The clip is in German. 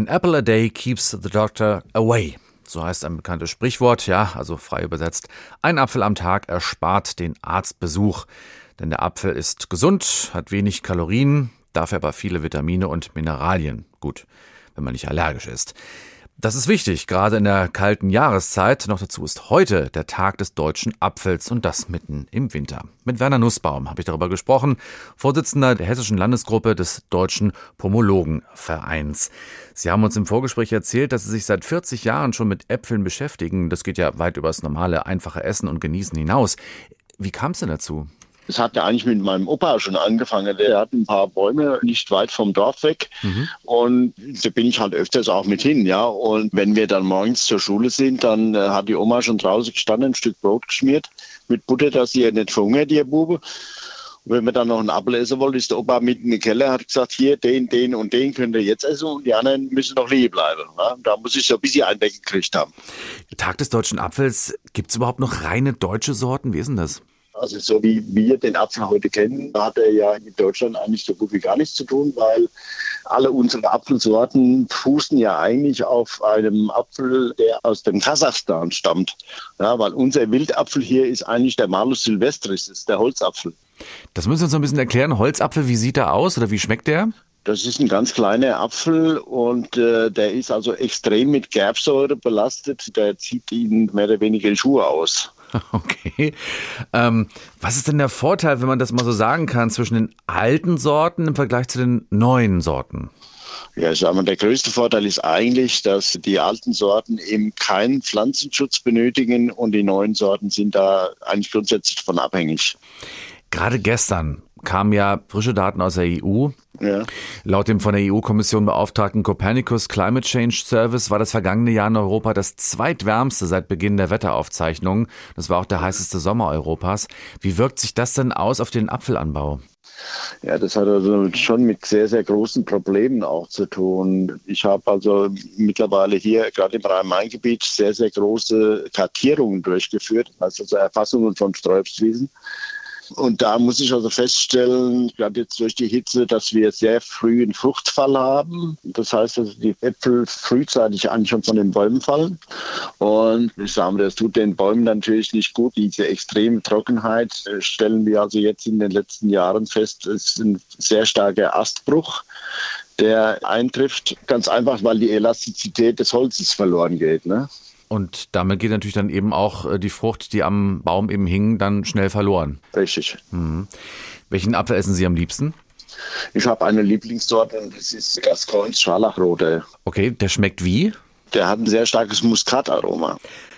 An apple a day keeps the doctor away. So heißt ein bekanntes Sprichwort, ja, also frei übersetzt. Ein Apfel am Tag erspart den Arztbesuch. Denn der Apfel ist gesund, hat wenig Kalorien, dafür aber viele Vitamine und Mineralien. Gut, wenn man nicht allergisch ist. Das ist wichtig, gerade in der kalten Jahreszeit. Noch dazu ist heute der Tag des deutschen Apfels und das mitten im Winter. Mit Werner Nussbaum habe ich darüber gesprochen, Vorsitzender der hessischen Landesgruppe des Deutschen Pomologenvereins. Sie haben uns im Vorgespräch erzählt, dass Sie sich seit 40 Jahren schon mit Äpfeln beschäftigen. Das geht ja weit über das normale, einfache Essen und Genießen hinaus. Wie kam es denn dazu? Es hat ja eigentlich mit meinem Opa schon angefangen. Der hat ein paar Bäume nicht weit vom Dorf weg. Mhm. Und da bin ich halt öfters auch mit hin, ja. Und wenn wir dann morgens zur Schule sind, dann äh, hat die Oma schon draußen gestanden, ein Stück Brot geschmiert mit Butter, dass sie ja nicht verhungert, ihr Bube. Und wenn wir dann noch einen Apfel essen wollen, ist der Opa mitten in den Keller, hat gesagt, hier, den, den und den könnt ihr jetzt essen und die anderen müssen noch liegen bleiben. Ja? Da muss ich so ein bisschen Einblick gekriegt haben. Tag des deutschen Apfels, gibt es überhaupt noch reine deutsche Sorten? Wie ist denn das? Also so wie wir den Apfel heute kennen, hat er ja in Deutschland eigentlich so gut wie gar nichts zu tun, weil alle unsere Apfelsorten fußen ja eigentlich auf einem Apfel, der aus dem Kasachstan stammt. Ja, weil unser Wildapfel hier ist eigentlich der Malus silvestris, ist der Holzapfel. Das müssen Sie uns ein bisschen erklären. Holzapfel, wie sieht er aus oder wie schmeckt der? Das ist ein ganz kleiner Apfel und äh, der ist also extrem mit Gerbsäure belastet. Der zieht Ihnen mehr oder weniger Schuhe aus. Okay. Ähm, was ist denn der Vorteil, wenn man das mal so sagen kann, zwischen den alten Sorten im Vergleich zu den neuen Sorten? Ja, ich sag mal, der größte Vorteil ist eigentlich, dass die alten Sorten eben keinen Pflanzenschutz benötigen und die neuen Sorten sind da eigentlich grundsätzlich davon abhängig. Gerade gestern kamen ja frische Daten aus der EU. Ja. Laut dem von der EU-Kommission beauftragten Copernicus Climate Change Service war das vergangene Jahr in Europa das zweitwärmste seit Beginn der Wetteraufzeichnungen. Das war auch der heißeste Sommer Europas. Wie wirkt sich das denn aus auf den Apfelanbau? Ja, das hat also schon mit sehr, sehr großen Problemen auch zu tun. Ich habe also mittlerweile hier gerade im Rhein-Main-Gebiet sehr, sehr große Kartierungen durchgeführt, also Erfassungen von Sträubswiesen. Und da muss ich also feststellen, gerade jetzt durch die Hitze, dass wir sehr früh einen Fruchtfall haben. Das heißt, dass die Äpfel frühzeitig an schon von den Bäumen fallen. Und ich sage mal, das tut den Bäumen natürlich nicht gut. Diese extreme Trockenheit äh, stellen wir also jetzt in den letzten Jahren fest. Es ist ein sehr starker Astbruch der eintrifft, ganz einfach, weil die Elastizität des Holzes verloren geht. Ne? Und damit geht natürlich dann eben auch äh, die Frucht, die am Baum eben hing, dann schnell verloren. Richtig. Mhm. Welchen Apfel essen Sie am liebsten? Ich habe eine Lieblingssorte und das ist Gascoins Scharlachrote. Okay, der schmeckt wie? Der hat ein sehr starkes Muskataroma.